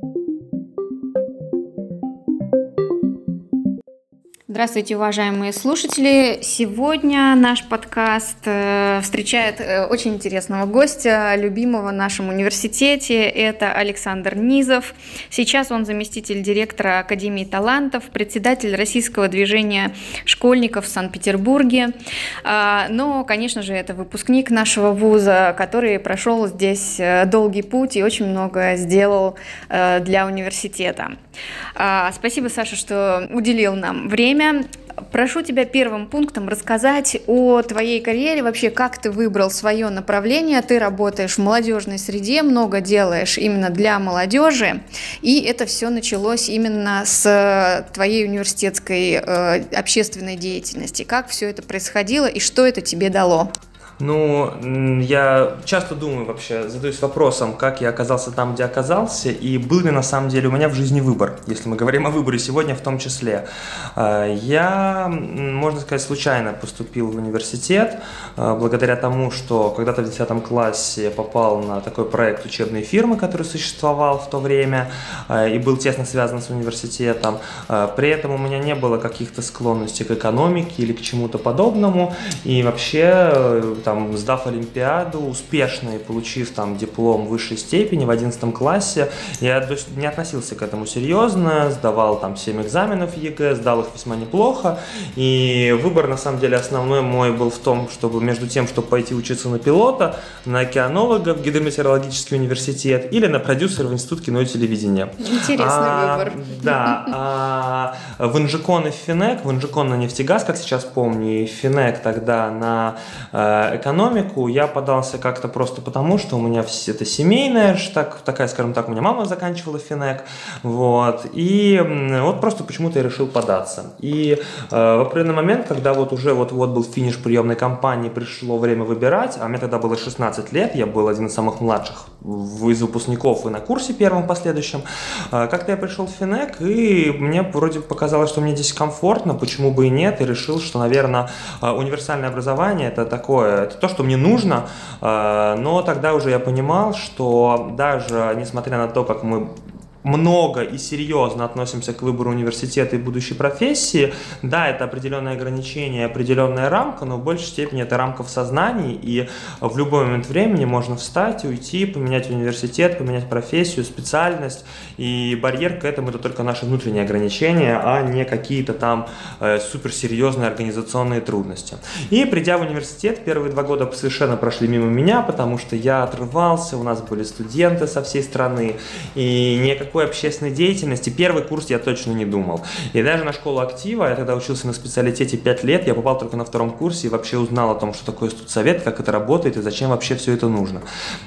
Thank you Здравствуйте, уважаемые слушатели! Сегодня наш подкаст э, встречает э, очень интересного гостя, любимого в нашем университете. Это Александр Низов. Сейчас он заместитель директора Академии талантов, председатель российского движения школьников в Санкт-Петербурге. А, но, конечно же, это выпускник нашего вуза, который прошел здесь э, долгий путь и очень много сделал для университета. А, спасибо, Саша, что уделил нам время время. Прошу тебя первым пунктом рассказать о твоей карьере, вообще как ты выбрал свое направление. Ты работаешь в молодежной среде, много делаешь именно для молодежи, и это все началось именно с твоей университетской э, общественной деятельности. Как все это происходило и что это тебе дало? Ну, я часто думаю вообще, задаюсь вопросом, как я оказался там, где оказался, и был ли на самом деле у меня в жизни выбор, если мы говорим о выборе сегодня в том числе. А, я, можно сказать, случайно поступил в университет, а, благодаря тому, что когда-то в 10 классе попал на такой проект учебной фирмы, который существовал в то время а, и был тесно связан с университетом. При этом у меня не было каких-то склонностей к экономике или к чему-то подобному, и вообще э, там, сдав Олимпиаду успешно и получив там диплом высшей степени в 11 классе, я не относился к этому серьезно, сдавал там 7 экзаменов ЕГЭ, сдал их весьма неплохо, и выбор на самом деле основной мой был в том, чтобы между тем, чтобы пойти учиться на пилота, на океанолога в гидрометеорологический университет или на продюсера в институт кино и телевидения. Интересный а, выбор. Да, а в Инжэкон и Финэк, в Инжэкон на нефтегаз, как сейчас помню, и Финэк тогда на э, экономику я подался как-то просто потому, что у меня это семейная, так, такая, скажем так, у меня мама заканчивала финек, вот, и вот просто почему-то я решил податься. И э, в определенный момент, когда вот уже вот-вот был финиш приемной кампании, пришло время выбирать, а мне тогда было 16 лет, я был один из самых младших из выпускников и на курсе первом последующем, э, как-то я пришел в финек, и мне вроде показалось, что мне здесь комфортно, почему бы и нет, и решил, что, наверное, э, универсальное образование это такое, это то, что мне нужно, э, но тогда уже я понимал, что даже несмотря на то, как мы много и серьезно относимся к выбору университета и будущей профессии, да, это определенные ограничения, определенная рамка, но в большей степени это рамка в сознании, и в любой момент времени можно встать, уйти, поменять университет, поменять профессию, специальность, и барьер к этому это только наши внутренние ограничения, а не какие-то там э, суперсерьезные организационные трудности. И придя в университет, первые два года совершенно прошли мимо меня, потому что я отрывался, у нас были студенты со всей страны, и никак такой общественной деятельности первый курс я точно не думал. И даже на школу актива, я тогда учился на специалитете 5 лет, я попал только на втором курсе и вообще узнал о том, что такое студсовет, как это работает и зачем вообще все это нужно.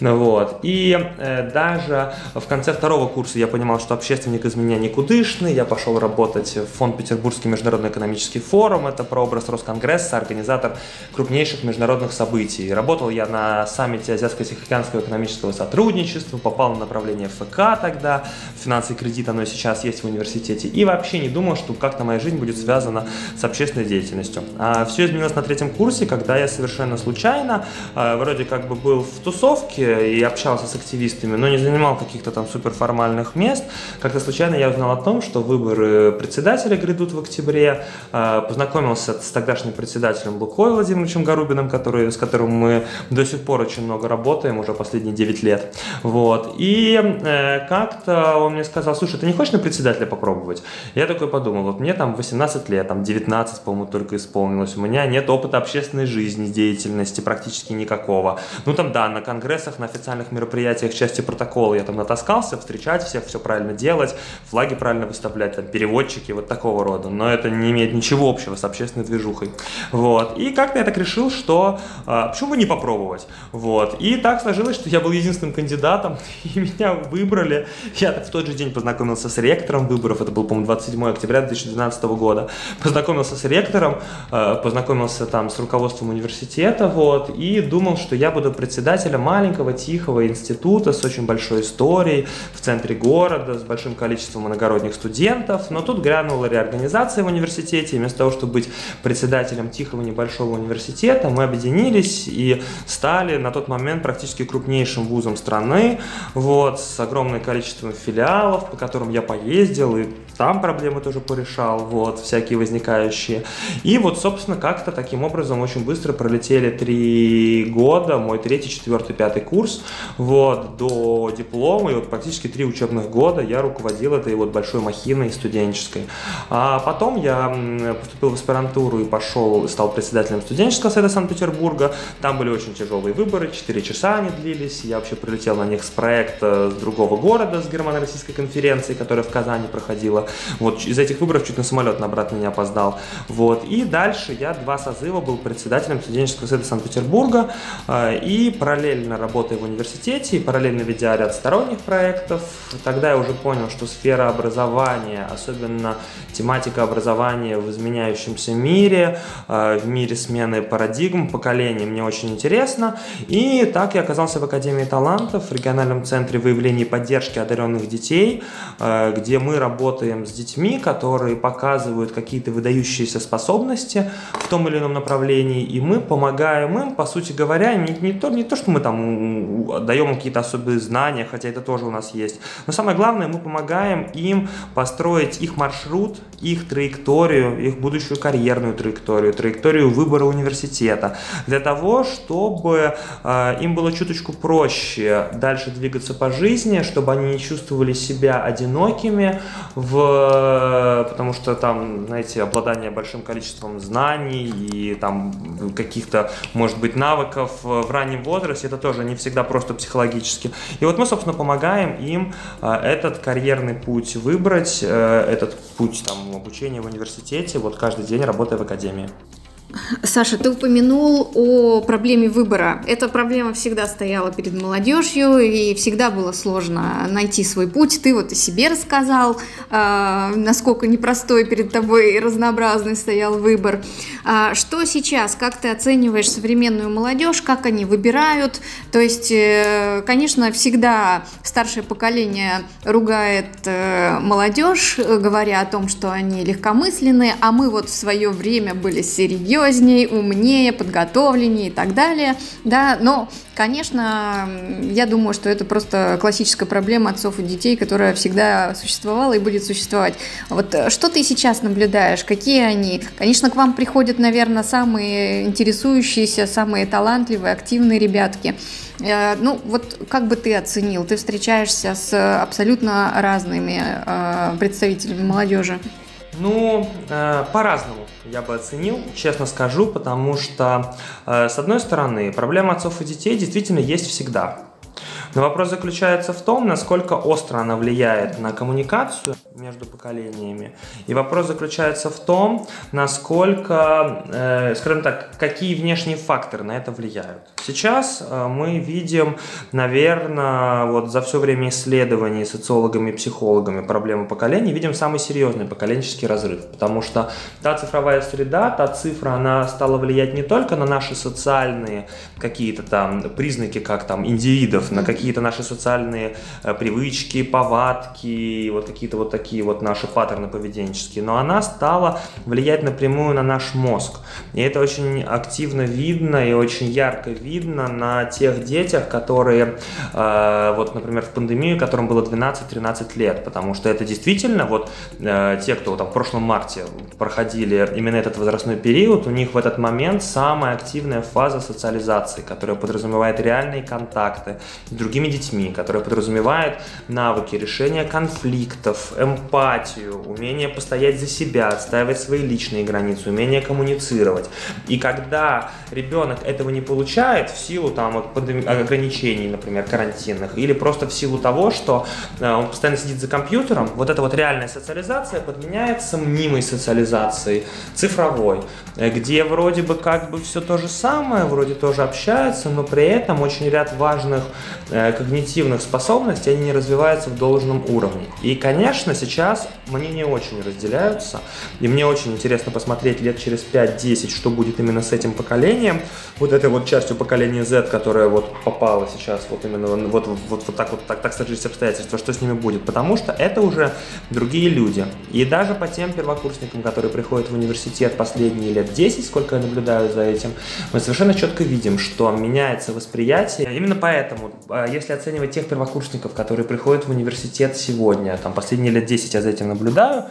Вот. И э, даже в конце второго курса я понимал, что общественник из меня никудышный, я пошел работать в фонд Петербургский международный экономический форум, это прообраз Росконгресса, организатор крупнейших международных событий. Работал я на саммите Азиатско-Тихоокеанского экономического сотрудничества, попал на направление ФК тогда, финансы и кредит, оно сейчас есть в университете. И вообще не думал, что как-то моя жизнь будет связана с общественной деятельностью. А все изменилось на третьем курсе, когда я совершенно случайно, а, вроде как бы был в тусовке и общался с активистами, но не занимал каких-то там суперформальных мест. Как-то случайно я узнал о том, что выборы председателя грядут в октябре. А, познакомился с тогдашним председателем Лукой Владимировичем Гарубиным, который, с которым мы до сих пор очень много работаем, уже последние 9 лет. Вот. И э, как-то он мне сказал, слушай, ты не хочешь на председателя попробовать? Я такой подумал, вот мне там 18 лет, там 19, по-моему, только исполнилось, у меня нет опыта общественной жизни, деятельности практически никакого. Ну там, да, на конгрессах, на официальных мероприятиях, части протокола я там натаскался, встречать всех, все правильно делать, флаги правильно выставлять, там, переводчики, вот такого рода. Но это не имеет ничего общего с общественной движухой. Вот. И как-то я так решил, что а, почему бы не попробовать? Вот. И так сложилось, что я был единственным кандидатом, и меня выбрали. Я так в тот же день познакомился с ректором выборов, это был, по-моему, 27 октября 2012 года. Познакомился с ректором, э, познакомился там с руководством университета, вот, и думал, что я буду председателем маленького, тихого института с очень большой историей в центре города, с большим количеством иногородних студентов, но тут грянула реорганизация в университете, и вместо того, чтобы быть председателем тихого небольшого университета, мы объединились и стали на тот момент практически крупнейшим вузом страны, вот, с огромным количеством филиалов филиалов, по которым я поездил, и там проблемы тоже порешал, вот, всякие возникающие. И вот, собственно, как-то таким образом очень быстро пролетели три года, мой третий, четвертый, пятый курс, вот, до диплома, и вот практически три учебных года я руководил этой вот большой махиной студенческой. А потом я поступил в аспирантуру и пошел, стал председателем студенческого совета Санкт-Петербурга. Там были очень тяжелые выборы, 4 часа они длились. Я вообще прилетел на них с проекта с другого города, с германо-российской конференции, которая в Казани проходила. Вот из этих выборов чуть на самолет на обратно не опоздал. Вот. И дальше я два созыва был председателем студенческого совета Санкт-Петербурга э, и параллельно работая в университете, и параллельно ведя ряд сторонних проектов. Тогда я уже понял, что сфера образования, особенно тематика образования в изменяющемся мире, э, в мире смены парадигм, поколений, мне очень интересно. И так я оказался в Академии талантов, в региональном центре выявления и поддержки одаренных детей, э, где мы работаем с детьми, которые показывают какие-то выдающиеся способности в том или ином направлении, и мы помогаем им, по сути говоря, не, не, то, не то, что мы там даем какие-то особые знания, хотя это тоже у нас есть, но самое главное, мы помогаем им построить их маршрут, их траекторию, их будущую карьерную траекторию, траекторию выбора университета, для того, чтобы э, им было чуточку проще дальше двигаться по жизни, чтобы они не чувствовали себя одинокими в потому что там, знаете, обладание большим количеством знаний и там каких-то, может быть, навыков в раннем возрасте, это тоже не всегда просто психологически. И вот мы, собственно, помогаем им э, этот карьерный путь выбрать, э, этот путь там обучения в университете, вот каждый день работая в академии. Саша, ты упомянул о проблеме выбора. Эта проблема всегда стояла перед молодежью, и всегда было сложно найти свой путь. Ты вот о себе рассказал, э, насколько непростой перед тобой и разнообразный стоял выбор. А что сейчас? Как ты оцениваешь современную молодежь? Как они выбирают? То есть, э, конечно, всегда старшее поколение ругает э, молодежь, говоря о том, что они легкомысленные, а мы вот в свое время были серьезны, серьезнее, умнее, подготовленнее и так далее, да, но, конечно, я думаю, что это просто классическая проблема отцов и детей, которая всегда существовала и будет существовать. Вот э, что ты сейчас наблюдаешь, какие они? Конечно, к вам приходят, наверное, самые интересующиеся, самые талантливые, активные ребятки. Э, ну, вот как бы ты оценил? Ты встречаешься с абсолютно разными э, представителями молодежи. Ну, э, по-разному я бы оценил, честно скажу, потому что, э, с одной стороны, проблема отцов и детей действительно есть всегда. Но вопрос заключается в том, насколько остро она влияет на коммуникацию между поколениями. И вопрос заключается в том, насколько, э, скажем так, какие внешние факторы на это влияют. Сейчас э, мы видим, наверное, вот за все время исследований социологами и психологами проблемы поколений, видим самый серьезный поколенческий разрыв. Потому что та цифровая среда, та цифра, она стала влиять не только на наши социальные какие-то там признаки, как там индивидов, на какие какие-то наши социальные э, привычки, повадки, вот какие-то вот такие вот наши паттерны поведенческие, но она стала влиять напрямую на наш мозг. И это очень активно видно и очень ярко видно на тех детях, которые, э, вот, например, в пандемию, которым было 12-13 лет, потому что это действительно вот э, те, кто там в прошлом марте проходили именно этот возрастной период, у них в этот момент самая активная фаза социализации, которая подразумевает реальные контакты, другими детьми, которая подразумевает навыки решения конфликтов, эмпатию, умение постоять за себя, отстаивать свои личные границы, умение коммуницировать. И когда ребенок этого не получает в силу там, ограничений, например, карантинных, или просто в силу того, что э, он постоянно сидит за компьютером, вот эта вот реальная социализация подменяется мнимой социализацией, цифровой, э, где вроде бы как бы все то же самое, вроде тоже общаются, но при этом очень ряд важных э, когнитивных способностей, они не развиваются в должном уровне. И, конечно, сейчас сейчас мнения очень разделяются, и мне очень интересно посмотреть лет через 5-10, что будет именно с этим поколением, вот этой вот частью поколения Z, которая вот попала сейчас вот именно вот, вот, вот так вот, так, так сложились обстоятельства, что с ними будет, потому что это уже другие люди. И даже по тем первокурсникам, которые приходят в университет последние лет 10, сколько я наблюдаю за этим, мы совершенно четко видим, что меняется восприятие. Именно поэтому, а, если оценивать тех первокурсников, которые приходят в университет сегодня, там последние лет 10 я за этим наблюдаю,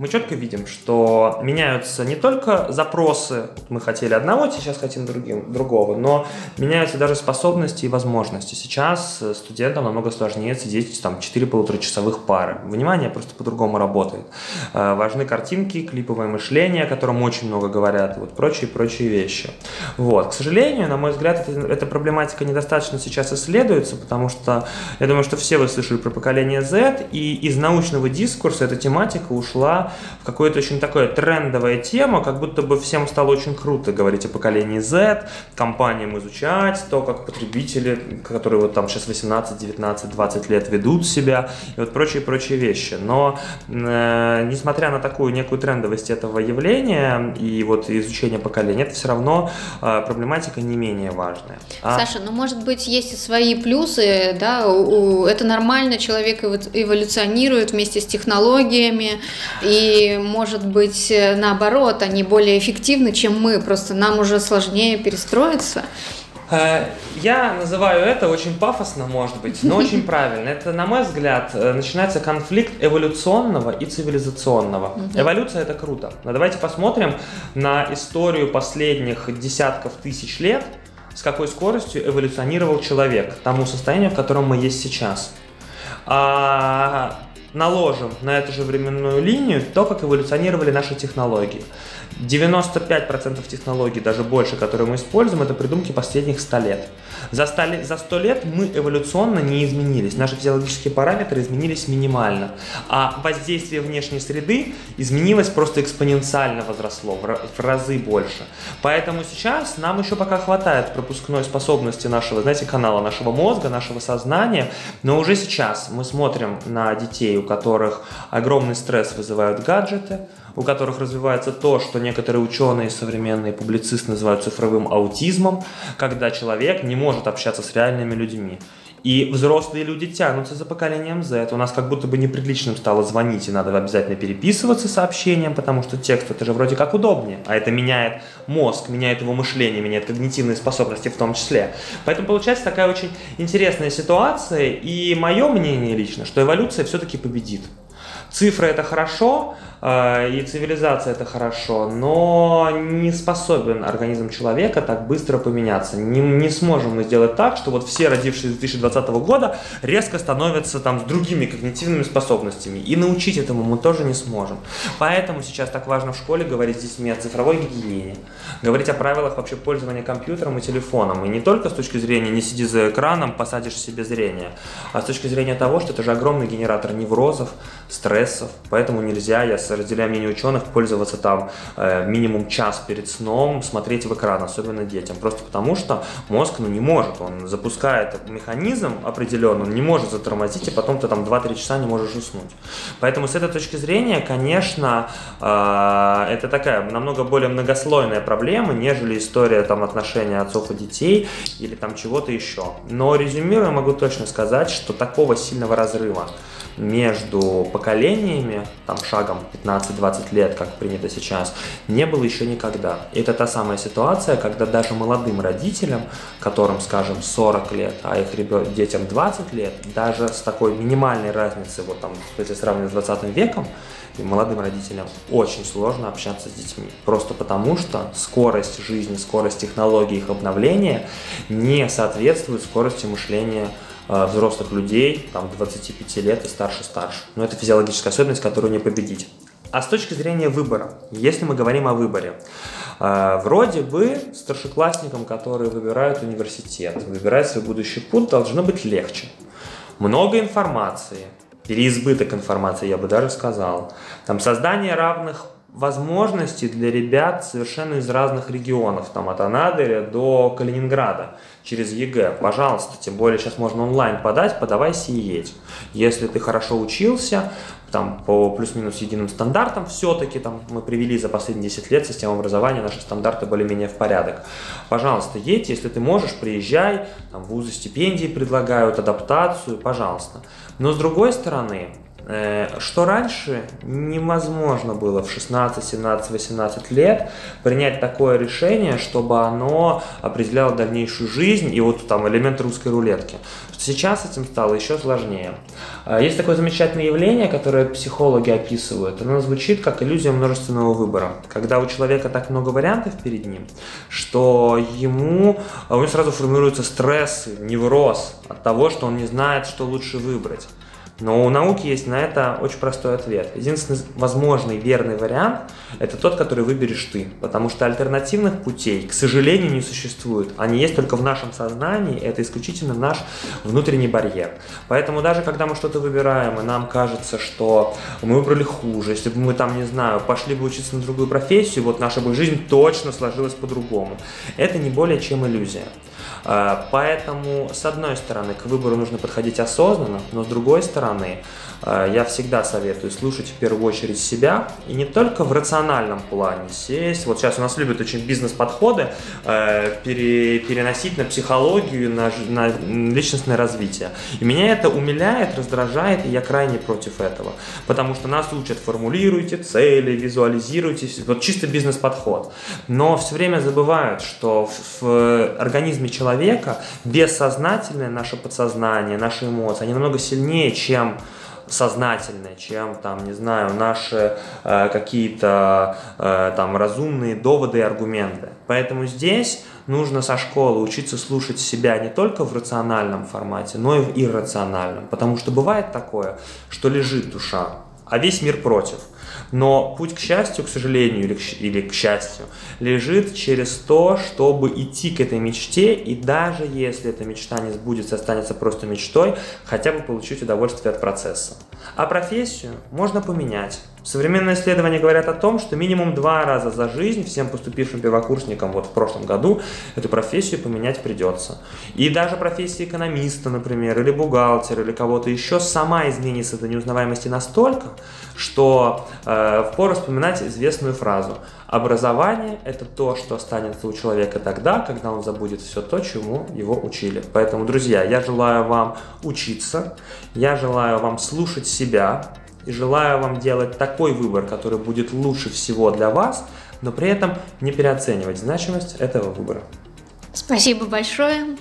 мы четко видим, что меняются не только запросы, мы хотели одного, сейчас хотим другим, другого, но меняются даже способности и возможности. Сейчас студентам намного сложнее сидеть там 4 полуторачасовых пары. Внимание просто по-другому работает. Э, важны картинки, клиповое мышление, о котором очень много говорят, вот прочие-прочие вещи. Вот. К сожалению, на мой взгляд, это, эта проблематика недостаточно сейчас исследуется, потому что я думаю, что все вы слышали про поколение Z, и из научного дискурса эта тематика ушла в какое-то очень такое трендовая тема, как будто бы всем стало очень круто говорить о поколении Z, компаниям изучать то, как потребители, которые вот там сейчас 18, 19, 20 лет ведут себя, и вот прочие-прочие вещи. Но э, несмотря на такую некую трендовость этого явления и вот изучение поколения, это все равно э, проблематика не менее важная. А... Саша, ну может быть есть и свои плюсы, да, у, у, это нормально, человек эволюционирует вместе с технологиями, и и, может быть, э, наоборот, они более эффективны, чем мы, просто нам уже сложнее перестроиться. Э, я называю это очень пафосно, может быть, но очень правильно. Это, на мой взгляд, э, начинается конфликт эволюционного и цивилизационного. Эволюция это круто. Но давайте посмотрим на историю последних десятков тысяч лет, с какой скоростью эволюционировал человек к тому состоянию, в котором мы есть сейчас. А наложим на эту же временную линию то, как эволюционировали наши технологии. 95% технологий, даже больше, которые мы используем, это придумки последних 100 лет. За 100, лет, за 100 лет мы эволюционно не изменились, наши физиологические параметры изменились минимально, а воздействие внешней среды изменилось просто экспоненциально возросло, в разы больше. Поэтому сейчас нам еще пока хватает пропускной способности нашего, знаете, канала, нашего мозга, нашего сознания, но уже сейчас мы смотрим на детей, у которых огромный стресс вызывают гаджеты, у которых развивается то, что некоторые ученые, современные публицисты называют цифровым аутизмом, когда человек не может общаться с реальными людьми. И взрослые люди тянутся за поколением Z. У нас как будто бы неприличным стало звонить, и надо обязательно переписываться сообщением, потому что текст это же вроде как удобнее. А это меняет мозг, меняет его мышление, меняет когнитивные способности в том числе. Поэтому получается такая очень интересная ситуация. И мое мнение лично, что эволюция все-таки победит. Цифры это хорошо, и цивилизация это хорошо, но не способен организм человека так быстро поменяться. Не, не сможем мы сделать так, что вот все родившиеся с 2020 года резко становятся там с другими когнитивными способностями. И научить этому мы тоже не сможем. Поэтому сейчас так важно в школе говорить с детьми о цифровой гигиене, говорить о правилах вообще пользования компьютером и телефоном. И не только с точки зрения не сиди за экраном, посадишь себе зрение, а с точки зрения того, что это же огромный генератор неврозов, стрессов. Поэтому нельзя, я разделяя мнение ученых, пользоваться там э, минимум час перед сном, смотреть в экран, особенно детям. Просто потому, что мозг ну, не может. Он запускает механизм определенный, он не может затормозить, и потом ты там 2-3 часа не можешь уснуть. Поэтому с этой точки зрения, конечно, э, это такая намного более многослойная проблема, нежели история там отношения отцов и детей или там чего-то еще. Но резюмируя, могу точно сказать, что такого сильного разрыва между поколениями, там шагом 15-20 лет, как принято сейчас, не было еще никогда. И это та самая ситуация, когда даже молодым родителям, которым, скажем, 40 лет, а их ребят, детям 20 лет, даже с такой минимальной разницей, вот там, если сравнивать с 20 веком, и молодым родителям очень сложно общаться с детьми. Просто потому, что скорость жизни, скорость технологий, их обновления не соответствует скорости мышления взрослых людей, там 25 лет и старше-старше. Но это физиологическая особенность, которую не победить. А с точки зрения выбора, если мы говорим о выборе, э, вроде бы старшеклассникам, которые выбирают университет, выбирают свой будущий путь, должно быть легче. Много информации, переизбыток информации, я бы даже сказал. Там создание равных возможностей для ребят совершенно из разных регионов, там от Анадыря до Калининграда через ЕГЭ. Пожалуйста, тем более сейчас можно онлайн подать, подавайся и едь. Если ты хорошо учился, там, по плюс-минус единым стандартам, все-таки там, мы привели за последние 10 лет систему образования, наши стандарты более-менее в порядок. Пожалуйста, едьте, если ты можешь, приезжай, там, вузы стипендии предлагают, адаптацию, пожалуйста. Но с другой стороны, что раньше невозможно было в 16, 17, 18 лет принять такое решение, чтобы оно определяло дальнейшую жизнь и вот там элемент русской рулетки. Сейчас этим стало еще сложнее. Э, есть такое замечательное явление, которое психологи описывают. Оно звучит как иллюзия множественного выбора. Когда у человека так много вариантов перед ним, что ему, у него сразу формируется стресс, невроз от того, что он не знает, что лучше выбрать. Но у науки есть на это очень простой ответ. Единственный возможный верный вариант – это тот, который выберешь ты. Потому что альтернативных путей, к сожалению, не существует. Они есть только в нашем сознании, это исключительно наш внутренний барьер. Поэтому даже когда мы что-то выбираем, и нам кажется, что мы выбрали хуже, если бы мы там, не знаю, пошли бы учиться на другую профессию, вот наша бы жизнь точно сложилась по-другому. Это не более чем иллюзия. А, поэтому, с одной стороны, к выбору нужно подходить осознанно, но с другой стороны, Э, я всегда советую слушать в первую очередь себя, и не только в рациональном плане сесть. Вот сейчас у нас любят очень бизнес-подходы э, пере, переносить на психологию, на, на личностное развитие. И меня это умиляет, раздражает, и я крайне против этого. Потому что нас учат, формулируйте цели, визуализируйте, вот чисто бизнес-подход. Но все время забывают, что в, в организме человека бессознательное наше подсознание, наши эмоции, они намного сильнее, чем сознательное, чем там, не знаю, наши э, какие-то э, там разумные доводы и аргументы. Поэтому здесь нужно со школы учиться слушать себя не только в рациональном формате, но и в иррациональном. Потому что бывает такое, что лежит душа, а весь мир против. Но путь к счастью, к сожалению, или к, или к счастью, лежит через то, чтобы идти к этой мечте, и даже если эта мечта не сбудется, останется просто мечтой, хотя бы получить удовольствие от процесса. А профессию можно поменять. Современные исследования говорят о том, что минимум два раза за жизнь всем поступившим первокурсникам вот в прошлом году эту профессию поменять придется. И даже профессия экономиста, например, или бухгалтера, или кого-то еще сама изменится до неузнаваемости настолько, что э, впору вспоминать известную фразу «Образование – это то, что останется у человека тогда, когда он забудет все то, чему его учили». Поэтому, друзья, я желаю вам учиться, я желаю вам слушать себя, и желаю вам делать такой выбор, который будет лучше всего для вас, но при этом не переоценивать значимость этого выбора. Спасибо большое.